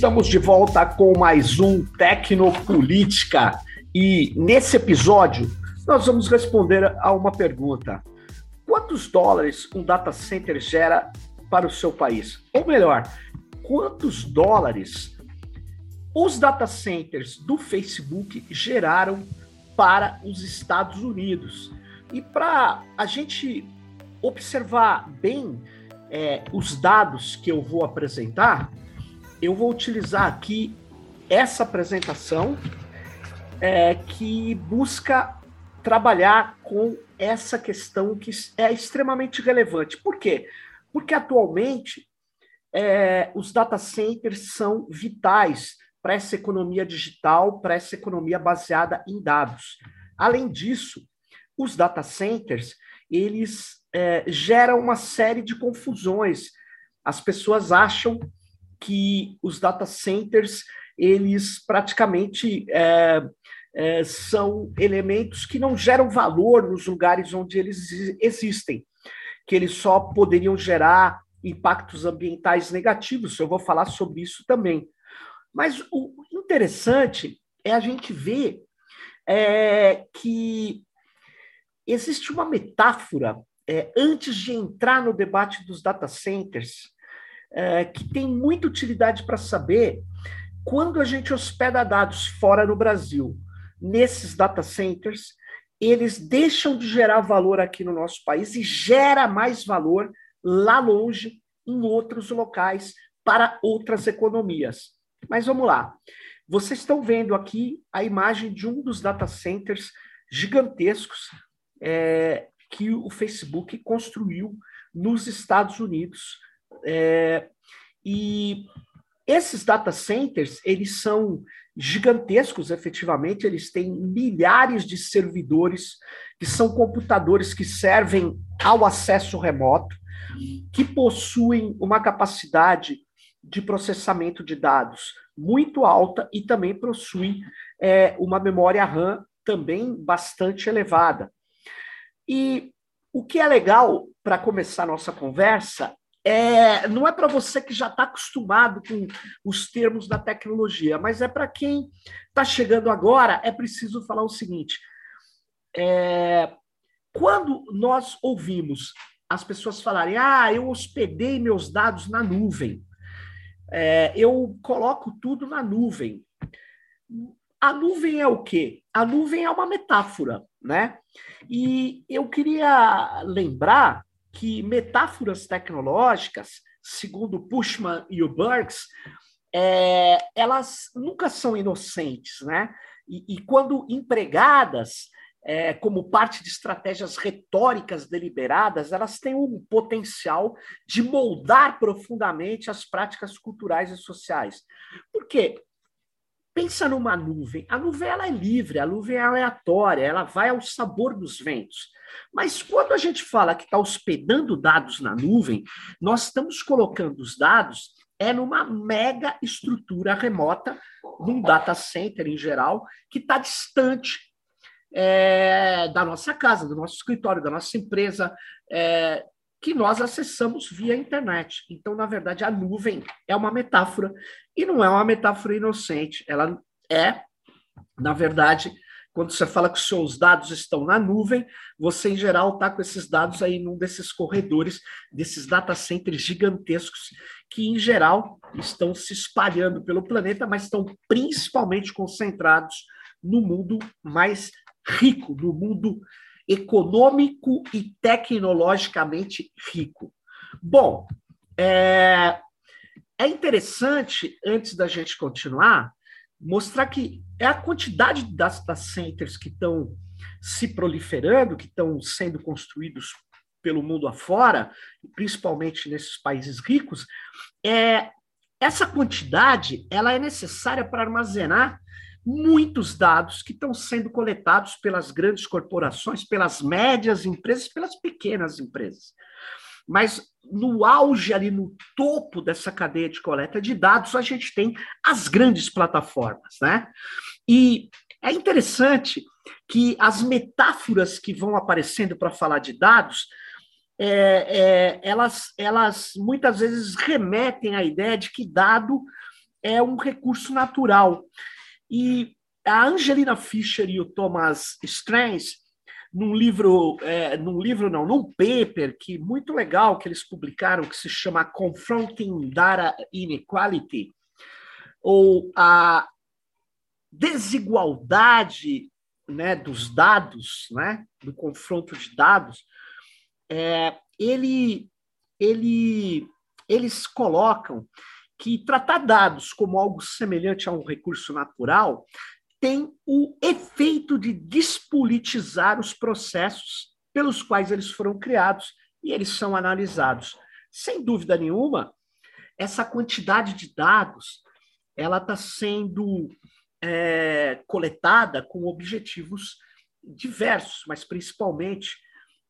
Estamos de volta com mais um Tecnopolítica e nesse episódio nós vamos responder a uma pergunta: quantos dólares um data center gera para o seu país? Ou melhor, quantos dólares os data centers do Facebook geraram para os Estados Unidos? E para a gente observar bem é, os dados que eu vou apresentar, eu vou utilizar aqui essa apresentação é, que busca trabalhar com essa questão que é extremamente relevante. Por quê? Porque atualmente é, os data centers são vitais para essa economia digital, para essa economia baseada em dados. Além disso, os data centers eles é, geram uma série de confusões. As pessoas acham que os data centers eles praticamente é, é, são elementos que não geram valor nos lugares onde eles existem, que eles só poderiam gerar impactos ambientais negativos. Eu vou falar sobre isso também. Mas o interessante é a gente ver é, que existe uma metáfora é, antes de entrar no debate dos data centers é, que tem muita utilidade para saber quando a gente hospeda dados fora no Brasil, nesses data centers, eles deixam de gerar valor aqui no nosso país e gera mais valor lá longe, em outros locais, para outras economias. Mas vamos lá. Vocês estão vendo aqui a imagem de um dos data centers gigantescos é, que o Facebook construiu nos Estados Unidos, é, e esses data centers, eles são gigantescos, efetivamente, eles têm milhares de servidores, que são computadores que servem ao acesso remoto, que possuem uma capacidade de processamento de dados muito alta e também possuem é, uma memória RAM também bastante elevada. E o que é legal para começar nossa conversa é, não é para você que já está acostumado com os termos da tecnologia, mas é para quem está chegando agora, é preciso falar o seguinte: é, quando nós ouvimos as pessoas falarem, ah, eu hospedei meus dados na nuvem, é, eu coloco tudo na nuvem. A nuvem é o quê? A nuvem é uma metáfora, né? E eu queria lembrar que metáforas tecnológicas, segundo Pushman e o Burks, é, elas nunca são inocentes, né? E, e quando empregadas é, como parte de estratégias retóricas deliberadas, elas têm um potencial de moldar profundamente as práticas culturais e sociais. Por quê? Pensa numa nuvem. A nuvem ela é livre, a nuvem é aleatória, ela vai ao sabor dos ventos. Mas quando a gente fala que está hospedando dados na nuvem, nós estamos colocando os dados é numa mega estrutura remota, num data center em geral, que está distante é, da nossa casa, do nosso escritório, da nossa empresa, é, que nós acessamos via internet. Então, na verdade, a nuvem é uma metáfora e não é uma metáfora inocente. Ela é, na verdade, quando você fala que os seus dados estão na nuvem, você, em geral, está com esses dados aí num desses corredores, desses data centers gigantescos, que, em geral, estão se espalhando pelo planeta, mas estão principalmente concentrados no mundo mais rico, no mundo econômico e tecnologicamente rico. Bom, é, é interessante, antes da gente continuar, mostrar que é a quantidade de data centers que estão se proliferando, que estão sendo construídos pelo mundo afora, principalmente nesses países ricos, é essa quantidade ela é necessária para armazenar muitos dados que estão sendo coletados pelas grandes corporações, pelas médias empresas, pelas pequenas empresas. Mas no auge ali, no topo dessa cadeia de coleta de dados, a gente tem as grandes plataformas, né? E é interessante que as metáforas que vão aparecendo para falar de dados, é, é, elas, elas muitas vezes remetem à ideia de que dado é um recurso natural. E a Angelina Fischer e o Thomas Strange, num livro, é, num livro não, num paper que muito legal que eles publicaram, que se chama Confronting Data Inequality, ou a desigualdade né, dos dados, né, do confronto de dados, é, ele, ele, eles colocam que tratar dados como algo semelhante a um recurso natural tem o efeito de despolitizar os processos pelos quais eles foram criados e eles são analisados. Sem dúvida nenhuma, essa quantidade de dados ela está sendo é, coletada com objetivos diversos, mas principalmente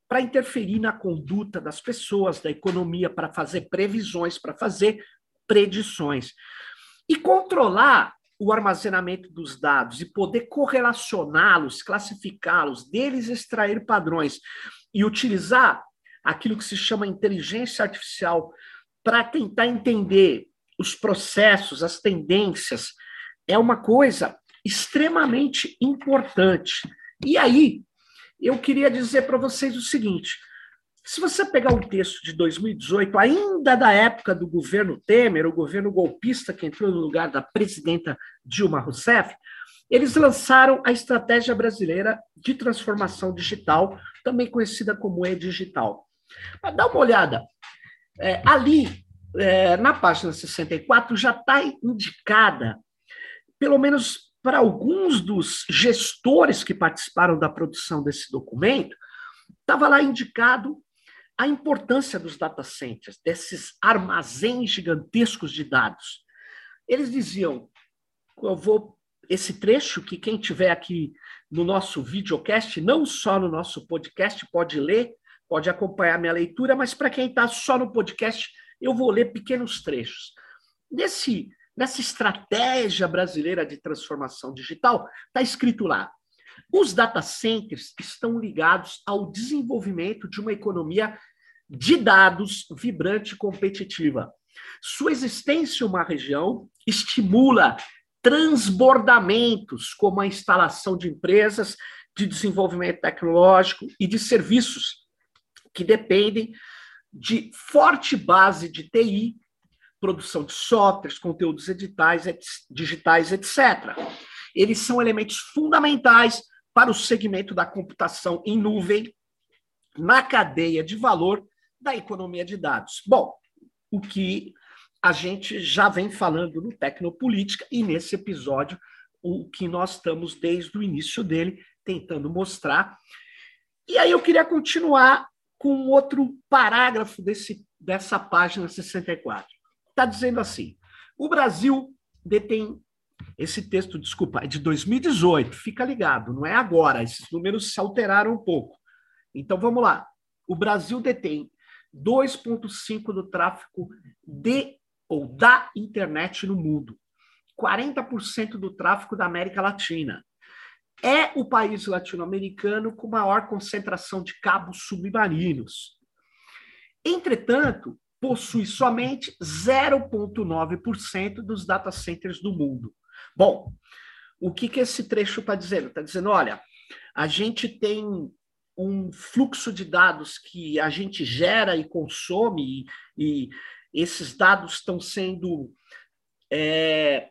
para interferir na conduta das pessoas, da economia, para fazer previsões, para fazer predições. E controlar o armazenamento dos dados e poder correlacioná-los, classificá-los, deles extrair padrões e utilizar aquilo que se chama inteligência artificial para tentar entender os processos, as tendências, é uma coisa extremamente importante. E aí, eu queria dizer para vocês o seguinte: se você pegar um texto de 2018, ainda da época do governo Temer, o governo golpista que entrou no lugar da presidenta Dilma Rousseff, eles lançaram a Estratégia Brasileira de Transformação Digital, também conhecida como E-Digital. Mas dá uma olhada. É, ali, é, na página 64, já está indicada, pelo menos para alguns dos gestores que participaram da produção desse documento, estava lá indicado a importância dos data centers, desses armazéns gigantescos de dados. Eles diziam, eu vou esse trecho que quem tiver aqui no nosso videocast, não só no nosso podcast, pode ler, pode acompanhar minha leitura, mas para quem está só no podcast, eu vou ler pequenos trechos. Nesse, nessa estratégia brasileira de transformação digital, está escrito lá: os data centers estão ligados ao desenvolvimento de uma economia de dados vibrante e competitiva. Sua existência em uma região estimula transbordamentos, como a instalação de empresas de desenvolvimento tecnológico e de serviços que dependem de forte base de TI, produção de softwares, conteúdos digitais, etc. Eles são elementos fundamentais para o segmento da computação em nuvem, na cadeia de valor da economia de dados. Bom, o que a gente já vem falando no Tecnopolítica e nesse episódio, o que nós estamos desde o início dele tentando mostrar. E aí eu queria continuar com outro parágrafo desse, dessa página 64. Está dizendo assim: o Brasil detém. Esse texto, desculpa, é de 2018, fica ligado, não é agora, esses números se alteraram um pouco. Então vamos lá. O Brasil detém 2,5% do tráfego de ou da internet no mundo, 40% do tráfego da América Latina, é o país latino-americano com maior concentração de cabos submarinos. Entretanto, possui somente 0,9% dos data centers do mundo. Bom, o que, que esse trecho está dizendo? Está dizendo, olha, a gente tem um fluxo de dados que a gente gera e consome, e, e esses dados estão sendo é,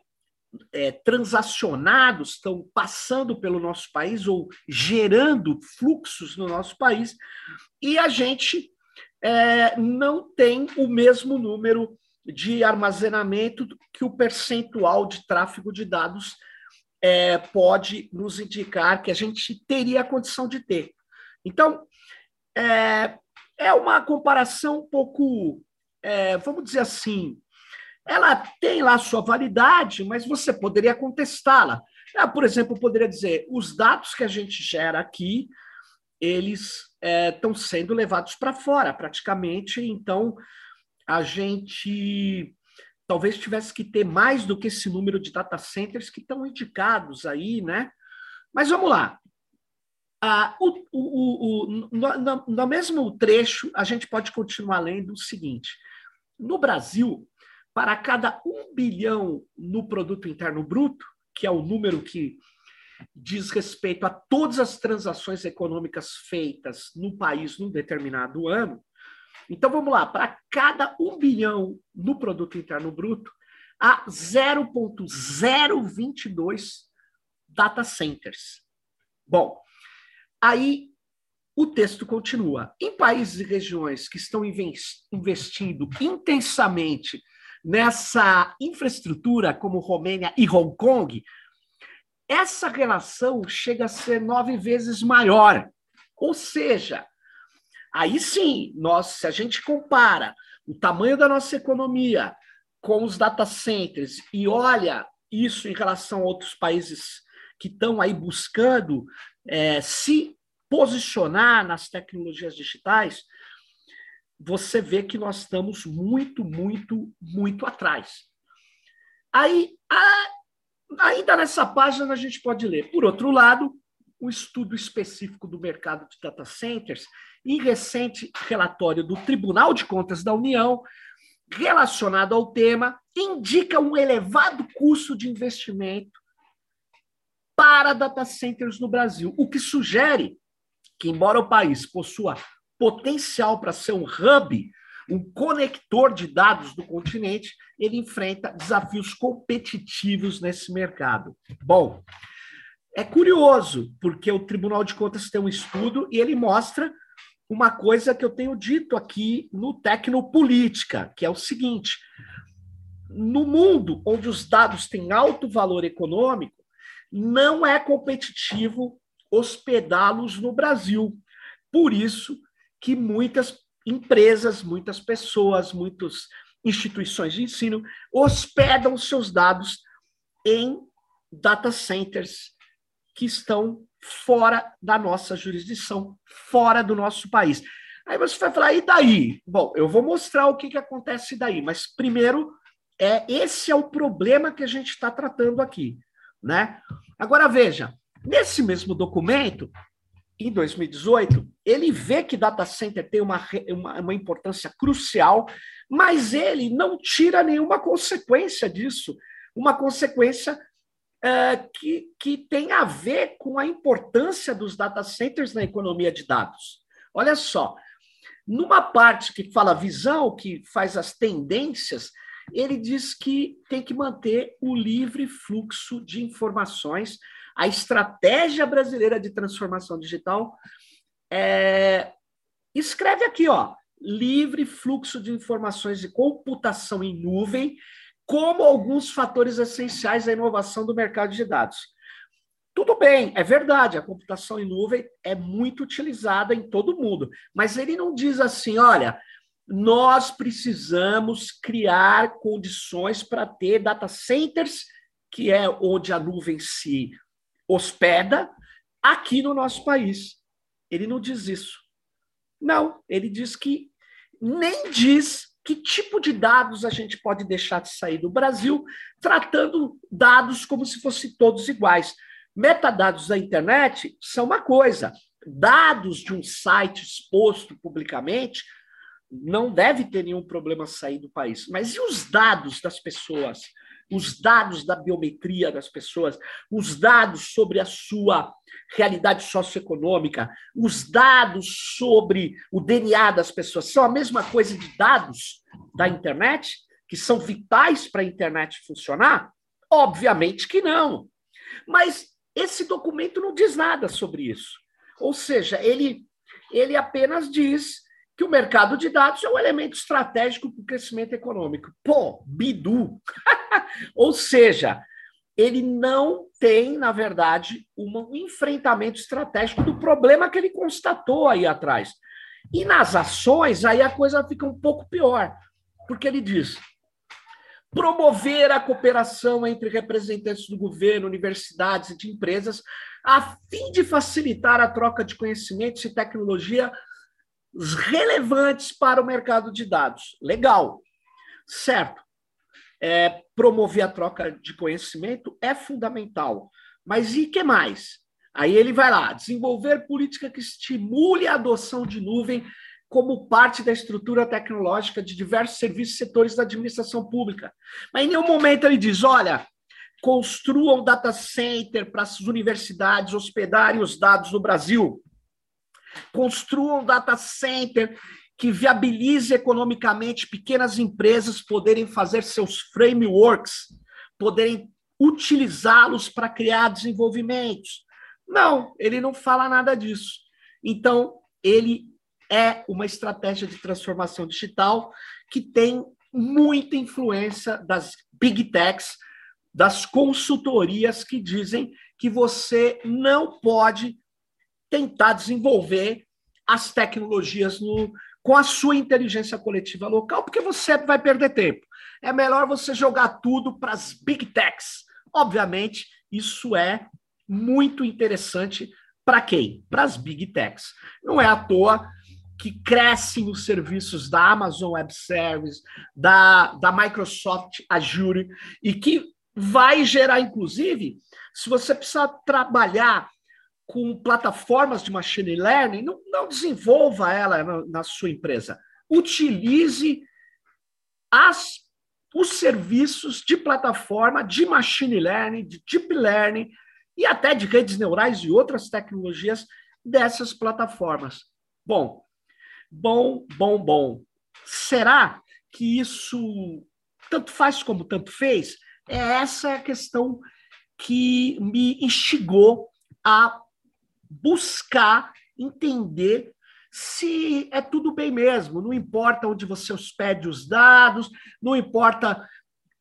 é, transacionados, estão passando pelo nosso país ou gerando fluxos no nosso país, e a gente é, não tem o mesmo número de armazenamento que o percentual de tráfego de dados é, pode nos indicar que a gente teria a condição de ter. Então, é, é uma comparação um pouco, é, vamos dizer assim, ela tem lá sua validade, mas você poderia contestá-la. Ah, por exemplo, poderia dizer, os dados que a gente gera aqui, eles estão é, sendo levados para fora, praticamente, então a gente talvez tivesse que ter mais do que esse número de data centers que estão indicados aí, né? Mas vamos lá. Ah, o, o, o, no, no mesmo trecho, a gente pode continuar lendo o seguinte: no Brasil, para cada um bilhão no produto interno bruto, que é o número que diz respeito a todas as transações econômicas feitas no país num determinado ano. Então vamos lá, para cada um bilhão no produto interno bruto, há 0,022 data centers. Bom, aí o texto continua. Em países e regiões que estão investindo intensamente nessa infraestrutura, como Romênia e Hong Kong, essa relação chega a ser nove vezes maior. Ou seja, aí sim, nós, se a gente compara o tamanho da nossa economia com os data centers e olha isso em relação a outros países que estão aí buscando é, se posicionar nas tecnologias digitais, você vê que nós estamos muito, muito, muito atrás. Aí, a, ainda nessa página, a gente pode ler, por outro lado, um estudo específico do mercado de data centers, em recente relatório do Tribunal de Contas da União, relacionado ao tema, indica um elevado custo de investimento para data centers no Brasil, o que sugere que, embora o país possua potencial para ser um hub, um conector de dados do continente, ele enfrenta desafios competitivos nesse mercado. Bom, é curioso, porque o Tribunal de Contas tem um estudo e ele mostra uma coisa que eu tenho dito aqui no Tecnopolítica, que é o seguinte: no mundo onde os dados têm alto valor econômico, não é competitivo hospedá-los no Brasil. Por isso, que muitas empresas, muitas pessoas, muitas instituições de ensino hospedam seus dados em data centers que estão fora da nossa jurisdição, fora do nosso país. Aí você vai falar, e daí? Bom, eu vou mostrar o que, que acontece daí, mas primeiro, é esse é o problema que a gente está tratando aqui. Né? Agora veja, nesse mesmo documento, em 2018, ele vê que data center tem uma, uma, uma, importância crucial, mas ele não tira nenhuma consequência disso, uma consequência é, que, que tem a ver com a importância dos data centers na economia de dados. Olha só, numa parte que fala visão, que faz as tendências, ele diz que tem que manter o livre fluxo de informações a estratégia brasileira de transformação digital é, escreve aqui, ó, livre fluxo de informações e computação em nuvem como alguns fatores essenciais da inovação do mercado de dados. Tudo bem, é verdade, a computação em nuvem é muito utilizada em todo mundo, mas ele não diz assim, olha, nós precisamos criar condições para ter data centers, que é onde a nuvem se hospeda aqui no nosso país. Ele não diz isso. Não, ele diz que nem diz que tipo de dados a gente pode deixar de sair do Brasil, tratando dados como se fossem todos iguais. Metadados da internet são uma coisa, dados de um site exposto publicamente não deve ter nenhum problema sair do país. Mas e os dados das pessoas? os dados da biometria das pessoas, os dados sobre a sua realidade socioeconômica, os dados sobre o DNA das pessoas são a mesma coisa de dados da internet, que são vitais para a internet funcionar? Obviamente que não. Mas esse documento não diz nada sobre isso. Ou seja, ele, ele apenas diz que o mercado de dados é um elemento estratégico para o crescimento econômico. Pô, Bidu! Ou seja, ele não tem, na verdade, um enfrentamento estratégico do problema que ele constatou aí atrás. E nas ações, aí a coisa fica um pouco pior, porque ele diz: promover a cooperação entre representantes do governo, universidades e de empresas, a fim de facilitar a troca de conhecimentos e tecnologia relevantes para o mercado de dados. Legal, certo. É, promover a troca de conhecimento é fundamental. Mas e que mais? Aí ele vai lá, desenvolver política que estimule a adoção de nuvem como parte da estrutura tecnológica de diversos serviços e setores da administração pública. Mas em nenhum momento ele diz: olha, construam data center para as universidades hospedarem os dados no Brasil. Construam data center que viabilize economicamente pequenas empresas poderem fazer seus frameworks, poderem utilizá-los para criar desenvolvimentos. Não, ele não fala nada disso. Então, ele é uma estratégia de transformação digital que tem muita influência das big techs, das consultorias que dizem que você não pode tentar desenvolver as tecnologias no, com a sua inteligência coletiva local, porque você vai perder tempo. É melhor você jogar tudo para as big techs. Obviamente, isso é muito interessante para quem? Para as big techs. Não é à toa que crescem os serviços da Amazon Web Services, da, da Microsoft Azure, e que vai gerar, inclusive, se você precisar trabalhar com plataformas de machine learning, não, não desenvolva ela na, na, sua empresa. Utilize as, os serviços de plataforma de machine learning, de deep learning e até de redes neurais e outras tecnologias dessas plataformas. Bom, bom, bom, bom. Será que isso tanto faz como tanto fez? É essa a questão que me instigou a buscar entender se é tudo bem mesmo, não importa onde você hospede os dados, não importa,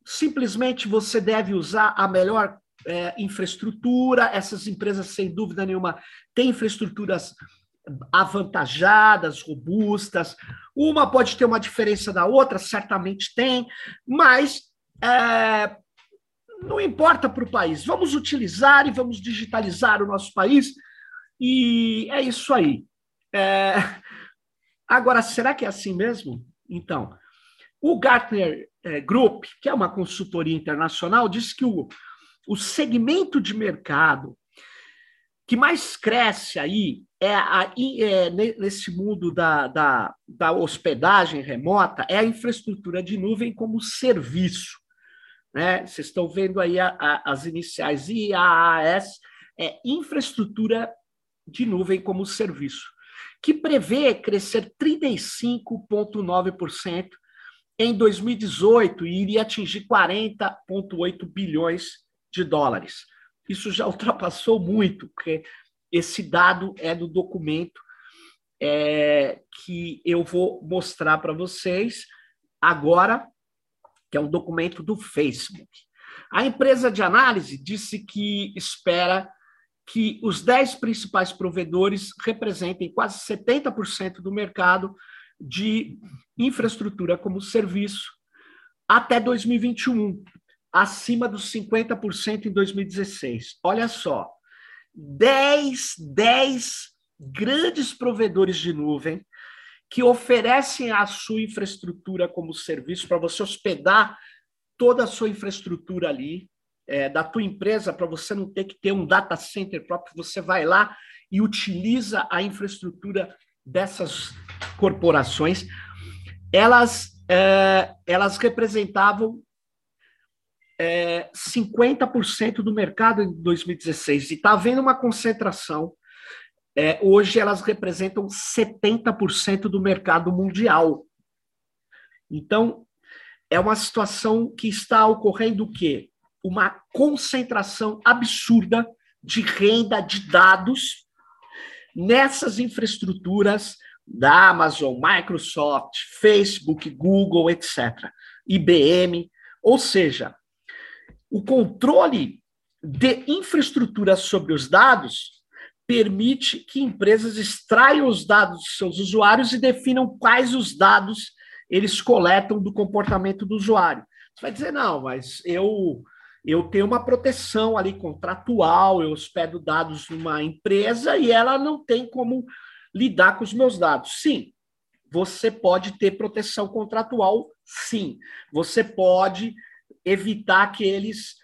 simplesmente você deve usar a melhor é, infraestrutura, essas empresas, sem dúvida nenhuma, têm infraestruturas avantajadas, robustas. Uma pode ter uma diferença da outra, certamente tem, mas é, não importa para o país. Vamos utilizar e vamos digitalizar o nosso país, e é isso aí. É... Agora, será que é assim mesmo? Então, o Gartner é, Group, que é uma consultoria internacional, diz que o, o segmento de mercado que mais cresce aí é, a, é nesse mundo da, da, da, hospedagem remota é a infraestrutura de nuvem como serviço. Né? Vocês estão vendo aí a, a, as iniciais IaaS, é infraestrutura de nuvem como serviço, que prevê crescer 35,9% em 2018 e iria atingir 40,8 bilhões de dólares isso já ultrapassou muito, porque esse dado é do documento é, que eu vou mostrar para vocês agora, que é um documento do Facebook. A empresa de análise disse que espera que os 10 principais provedores representem quase 70% do mercado de infraestrutura como serviço até 2021 acima dos 50% em 2016. Olha só, 10, 10 grandes provedores de nuvem que oferecem a sua infraestrutura como serviço para você hospedar toda a sua infraestrutura ali, é, da tua empresa, para você não ter que ter um data center próprio, você vai lá e utiliza a infraestrutura dessas corporações. Elas, é, elas representavam é, 50% do mercado em 2016 e está havendo uma concentração. É, hoje elas representam 70% do mercado mundial. Então, é uma situação que está ocorrendo o quê? Uma concentração absurda de renda de dados nessas infraestruturas da Amazon, Microsoft, Facebook, Google, etc. IBM, ou seja, o controle de infraestrutura sobre os dados permite que empresas extraiam os dados dos seus usuários e definam quais os dados eles coletam do comportamento do usuário. Você vai dizer, não, mas eu, eu tenho uma proteção ali contratual, eu hospedo dados numa empresa e ela não tem como lidar com os meus dados. Sim, você pode ter proteção contratual, sim. Você pode evitar que eles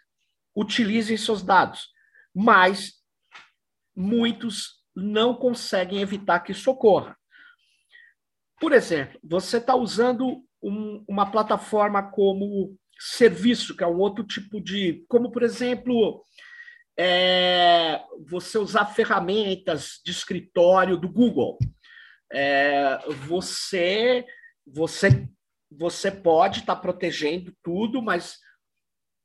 utilizem seus dados. Mas muitos não conseguem evitar que isso ocorra. por exemplo, você está usando um, uma plataforma como serviço, que é um outro tipo de. Como, por exemplo, é, você usar ferramentas de escritório do Google. É, você, você, você pode estar tá protegendo tudo, mas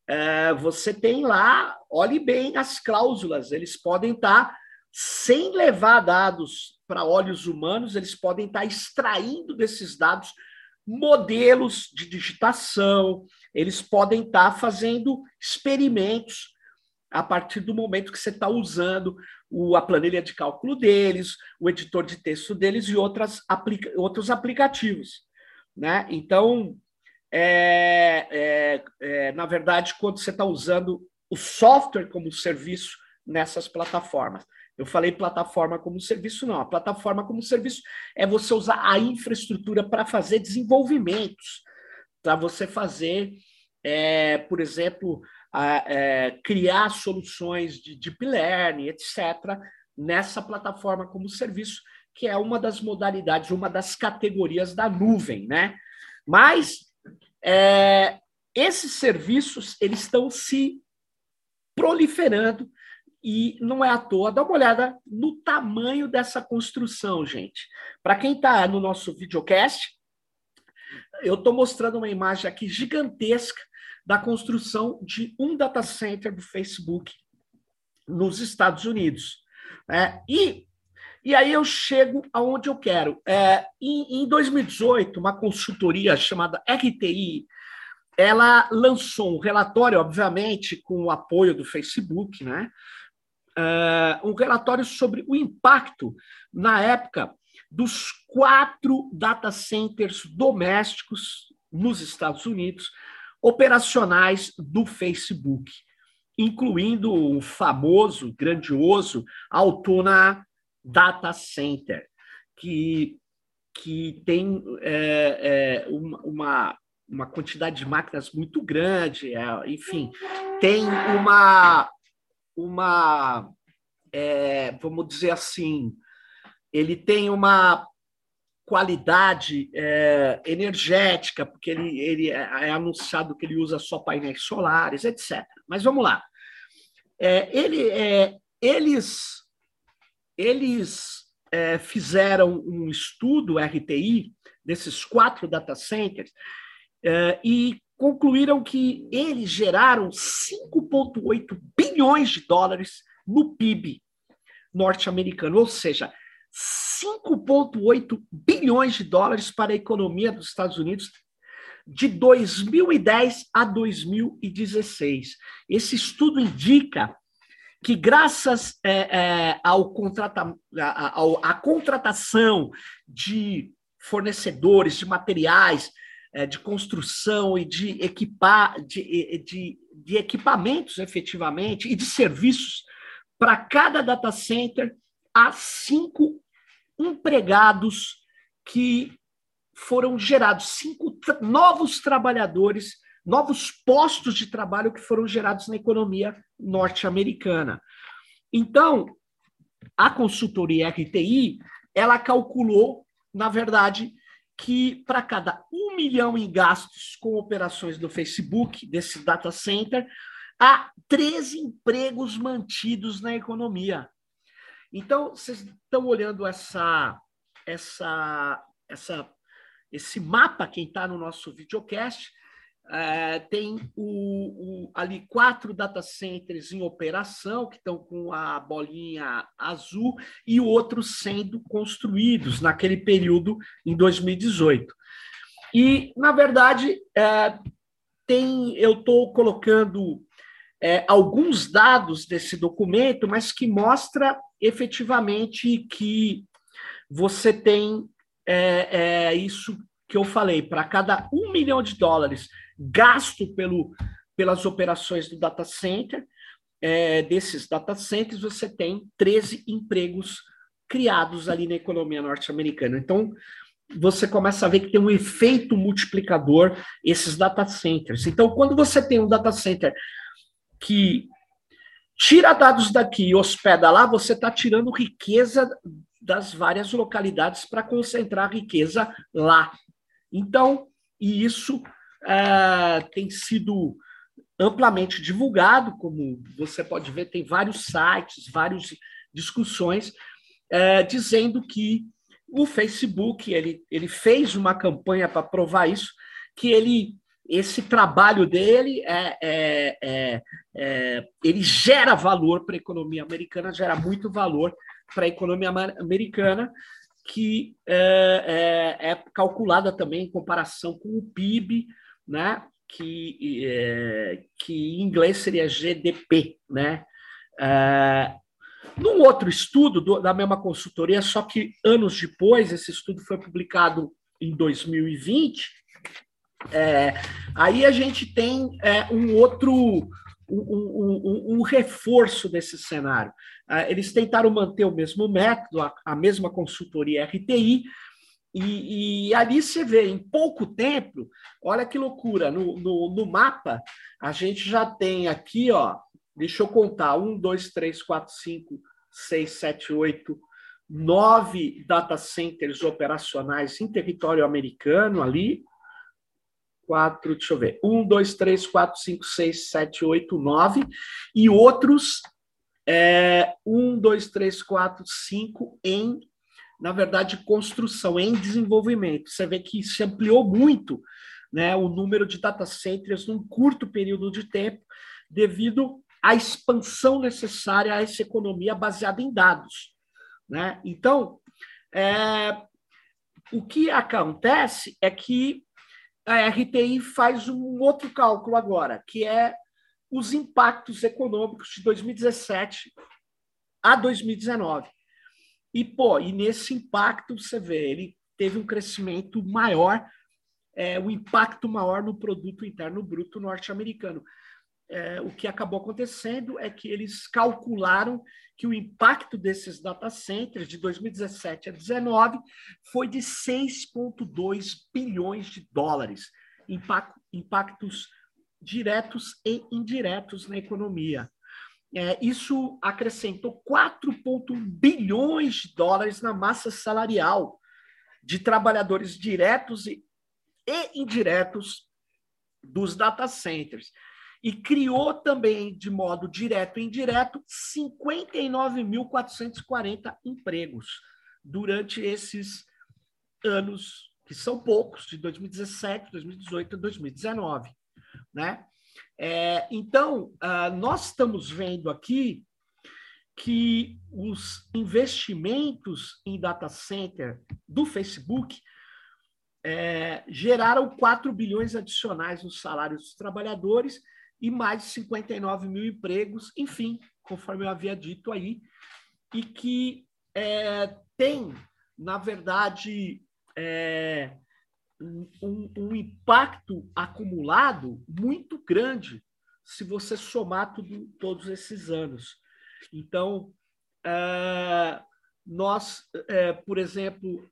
é, você tem lá, olhe bem as cláusulas, eles podem estar, tá, sem levar dados para olhos humanos, eles podem estar tá extraindo desses dados modelos de digitação, eles podem estar fazendo experimentos a partir do momento que você está usando o, a planilha de cálculo deles, o editor de texto deles e outras aplica, outros aplicativos. Né? Então, é, é, é, na verdade, quando você está usando o software como serviço nessas plataformas. Eu falei plataforma como serviço, não. A plataforma como serviço é você usar a infraestrutura para fazer desenvolvimentos, para você fazer, é, por exemplo, a, é, criar soluções de deep learning, etc., nessa plataforma como serviço, que é uma das modalidades, uma das categorias da nuvem, né? Mas é, esses serviços eles estão se proliferando e não é à toa. Dá uma olhada no tamanho dessa construção, gente. Para quem está no nosso videocast, eu estou mostrando uma imagem aqui gigantesca da construção de um data center do Facebook nos Estados Unidos. É, e, e aí eu chego aonde eu quero. É, em, em 2018, uma consultoria chamada RTI, ela lançou um relatório, obviamente, com o apoio do Facebook, né? Uh, um relatório sobre o impacto, na época, dos quatro data centers domésticos nos Estados Unidos operacionais do Facebook, incluindo o famoso, grandioso Altona Data Center, que, que tem é, é, uma, uma quantidade de máquinas muito grande, é, enfim, tem uma, uma é, vamos dizer assim, ele tem uma qualidade é, energética, porque ele, ele é, é, anunciado que ele usa só painéis solares, etc. Mas vamos lá. É, ele, é, eles eles é, fizeram um estudo RTI desses quatro data centers é, e concluíram que eles geraram 5,8 bilhões de dólares no PIB norte-americano, ou seja, 5,8 bilhões de dólares para a economia dos Estados Unidos de 2010 a 2016. Esse estudo indica que, graças é, é, ao contrata, à contratação de fornecedores de materiais é, de construção e de, equipar, de, de, de equipamentos, efetivamente, e de serviços para cada data center, há cinco empregados que foram gerados, cinco novos trabalhadores, novos postos de trabalho que foram gerados na economia norte-americana. Então, a consultoria RTI, ela calculou, na verdade, que para cada um milhão em gastos com operações do Facebook, desse data center, há 13 empregos mantidos na economia. Então, vocês estão olhando essa, essa, essa, esse mapa, quem está no nosso videocast, é, tem o, o, ali quatro data centers em operação, que estão com a bolinha azul, e outros sendo construídos naquele período em 2018. E, na verdade, é, tem, eu estou colocando é, alguns dados desse documento, mas que mostra efetivamente que você tem é, é isso que eu falei, para cada um milhão de dólares gasto pelo, pelas operações do data center, é, desses data centers, você tem 13 empregos criados ali na economia norte-americana. Então, você começa a ver que tem um efeito multiplicador esses data centers. Então, quando você tem um data center que tira dados daqui e hospeda lá, você está tirando riqueza das várias localidades para concentrar riqueza lá. Então, e isso é, tem sido amplamente divulgado, como você pode ver, tem vários sites, várias discussões, é, dizendo que o Facebook ele, ele fez uma campanha para provar isso, que ele esse trabalho dele é, é, é, é ele gera valor para a economia americana, gera muito valor para a economia americana, que é, é, é, calculada também em comparação com o PIB, né? que, é, que em inglês seria GDP. Né? Num outro estudo do, da mesma consultoria, só que anos depois, esse estudo foi publicado em 2020, é, aí a gente tem é, um outro um, um, um, reforço desse cenário. Ah, eles tentaram manter o mesmo método, a, a mesma consultoria RTI, e, e, ali você vê, em pouco tempo, olha que loucura, no, no, no, mapa, a gente já tem aqui, ó, deixa eu contar, um, dois, três, quatro, cinco, seis, sete, oito, nove data centers operacionais em território americano ali, quatro, deixa eu ver, um, dois, três, quatro, cinco, seis, sete, oito, nove, e outros é, um, dois, três, quatro, cinco em, na verdade, construção, em desenvolvimento. Você vê que se ampliou muito né, o número de data centers num curto período de tempo, devido à expansão necessária a essa economia baseada em dados. Né? Então, é, o que acontece é que a RTI faz um outro cálculo agora, que é os impactos econômicos de 2017 a 2019. E, pô, e nesse impacto, você vê, ele teve um crescimento maior, é, um impacto maior no produto interno bruto norte-americano. É, o que acabou acontecendo é que eles calcularam que o impacto desses data centers de 2017 a 2019 foi de 6,2 bilhões de dólares, impactos diretos e indiretos na economia. É, isso acrescentou 4,1 bilhões de dólares na massa salarial de trabalhadores diretos e, e indiretos dos data centers. E criou também, de modo direto e indireto, 59.440 empregos durante esses anos, que são poucos, de 2017, 2018 e 2019. Né? É, então, uh, nós estamos vendo aqui que os investimentos em data center do Facebook é, geraram 4 bilhões adicionais nos salários dos trabalhadores e mais de 59 mil empregos, enfim, conforme eu havia dito aí, e que é, tem, na verdade, é, um, um, impacto acumulado muito grande se você somar tudo, todos esses anos. Então, é, nós, é, por exemplo,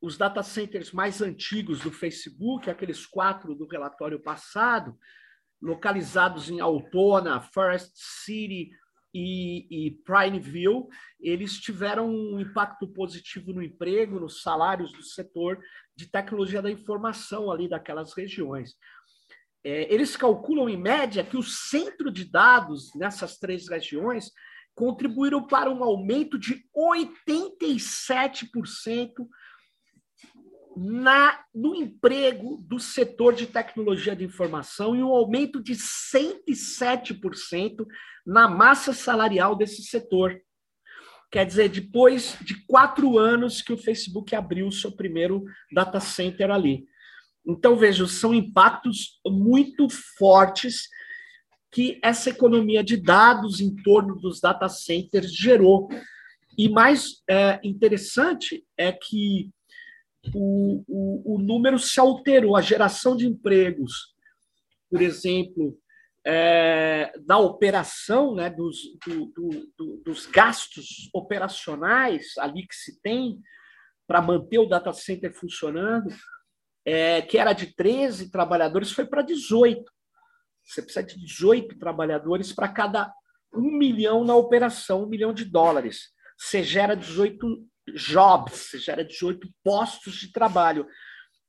os data centers mais antigos do Facebook, aqueles quatro do relatório passado, localizados em Altona, Forest City e, e Prineville, eles tiveram um impacto positivo no emprego, nos salários do setor de tecnologia da informação ali daquelas regiões. É, eles calculam, em média, que o centro de dados nessas três regiões contribuíram para um aumento de 87% na, no emprego do setor de tecnologia de informação e um aumento de 107% na massa salarial desse setor. Quer dizer, depois de quatro anos que o Facebook abriu o seu primeiro data center ali. Então, veja, são impactos muito fortes que essa economia de dados em torno dos data centers gerou. E mais é, interessante é que o, o, o número se alterou, a geração de empregos, por exemplo, é, da operação, né, dos, do, do, do, dos gastos operacionais ali que se tem para manter o data center funcionando, é, que era de 13 trabalhadores, foi para 18. Você precisa de 18 trabalhadores para cada um milhão na operação, um milhão de dólares. Você gera 18 jobs, gera 18 postos de trabalho.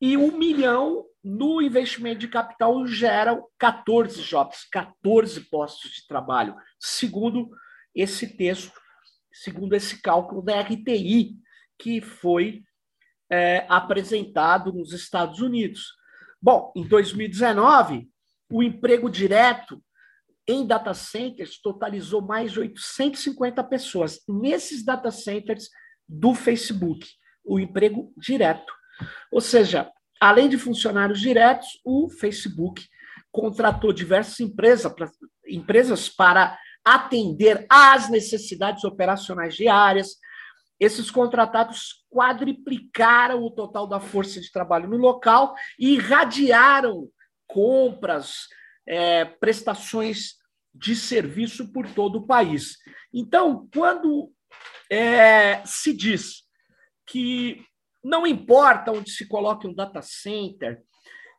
E um milhão no investimento de capital gera 14 jobs, 14 postos de trabalho, segundo esse texto, segundo esse cálculo da RTI, que foi é, apresentado nos Estados Unidos. Bom, em 2019, o emprego direto em data centers totalizou mais de 850 pessoas. Nesses data centers do Facebook, o emprego direto. Ou seja, além de funcionários diretos, o Facebook contratou diversas empresas, para atender às necessidades operacionais diárias. Esses contratados quadriplicaram o total da força de trabalho no local e irradiaram compras, é, prestações de serviço por todo o país. Então, quando é, se diz que não importa onde se coloque um data center,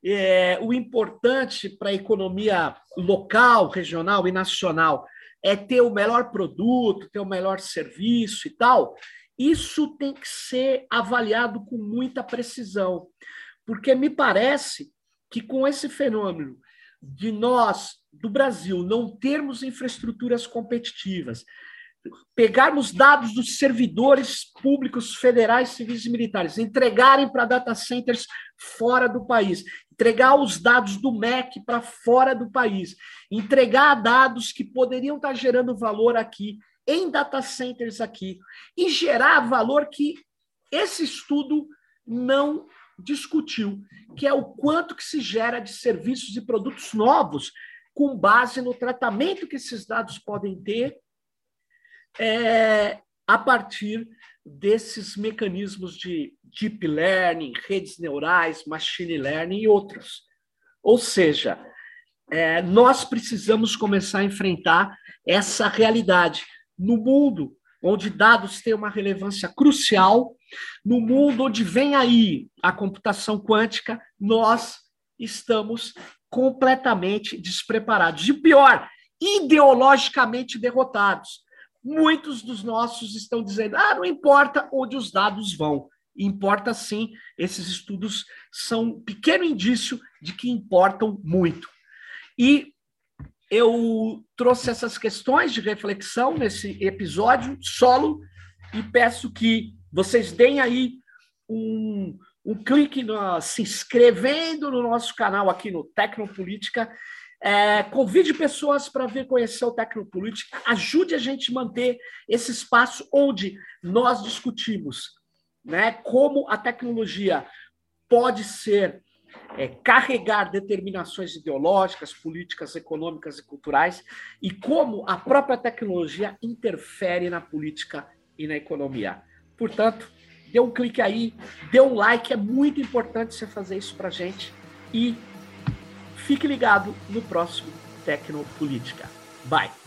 é, o importante para a economia local, regional e nacional é ter o melhor produto, ter o melhor serviço e tal. Isso tem que ser avaliado com muita precisão, porque me parece que com esse fenômeno de nós, do Brasil, não termos infraestruturas competitivas, pegarmos dados dos servidores públicos federais, civis e militares, entregarem para data centers fora do país, entregar os dados do MEC para fora do país, entregar dados que poderiam estar gerando valor aqui, em data centers aqui, e gerar valor que esse estudo não discutiu, que é o quanto que se gera de serviços e produtos novos com base no tratamento que esses dados podem ter é, a partir desses mecanismos de deep learning, redes neurais, machine learning e outros. Ou seja, é, nós precisamos começar a enfrentar essa realidade no mundo onde dados têm uma relevância crucial, no mundo onde vem aí a computação quântica, nós estamos completamente despreparados. E pior, ideologicamente derrotados. Muitos dos nossos estão dizendo: ah, não importa onde os dados vão. Importa sim, esses estudos são um pequeno indício de que importam muito. E eu trouxe essas questões de reflexão nesse episódio solo e peço que vocês deem aí um, um clique no, se inscrevendo no nosso canal aqui no Tecnopolítica é, convide pessoas para vir conhecer o Tecnopolítica, ajude a gente a manter esse espaço onde nós discutimos né, como a tecnologia pode ser é, carregar determinações ideológicas, políticas, econômicas e culturais, e como a própria tecnologia interfere na política e na economia. Portanto, dê um clique aí, dê um like, é muito importante você fazer isso para a gente. E Fique ligado no próximo Tecnopolítica. Bye!